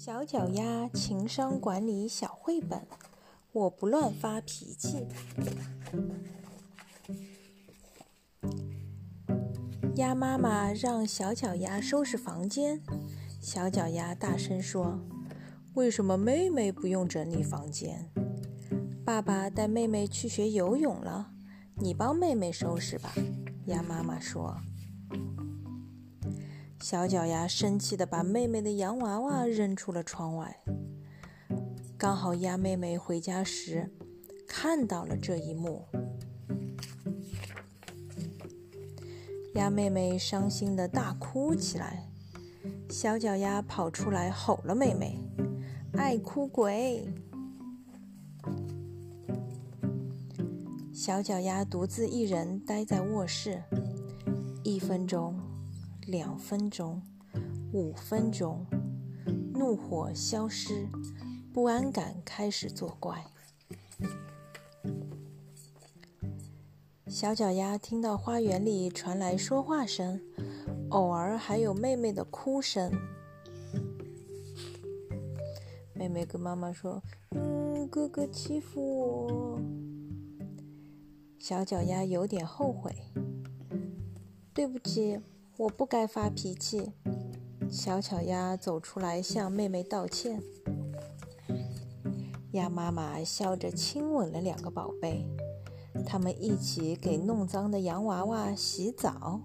小脚丫情商管理小绘本，我不乱发脾气。鸭妈妈让小脚丫收拾房间，小脚丫大声说：“为什么妹妹不用整理房间？”爸爸带妹妹去学游泳了，你帮妹妹收拾吧。鸭妈妈说。小脚丫生气地把妹妹的洋娃娃扔出了窗外。刚好鸭妹妹回家时看到了这一幕，鸭妹妹伤心地大哭起来。小脚丫跑出来吼了妹妹：“爱哭鬼！”小脚丫独自一人待在卧室，一分钟。两分钟，五分钟，怒火消失，不安感开始作怪。小脚丫听到花园里传来说话声，偶尔还有妹妹的哭声。妹妹跟妈妈说：“嗯，哥哥欺负我。”小脚丫有点后悔，对不起。我不该发脾气。小巧丫走出来向妹妹道歉。鸭妈妈笑着亲吻了两个宝贝，他们一起给弄脏的洋娃娃洗澡。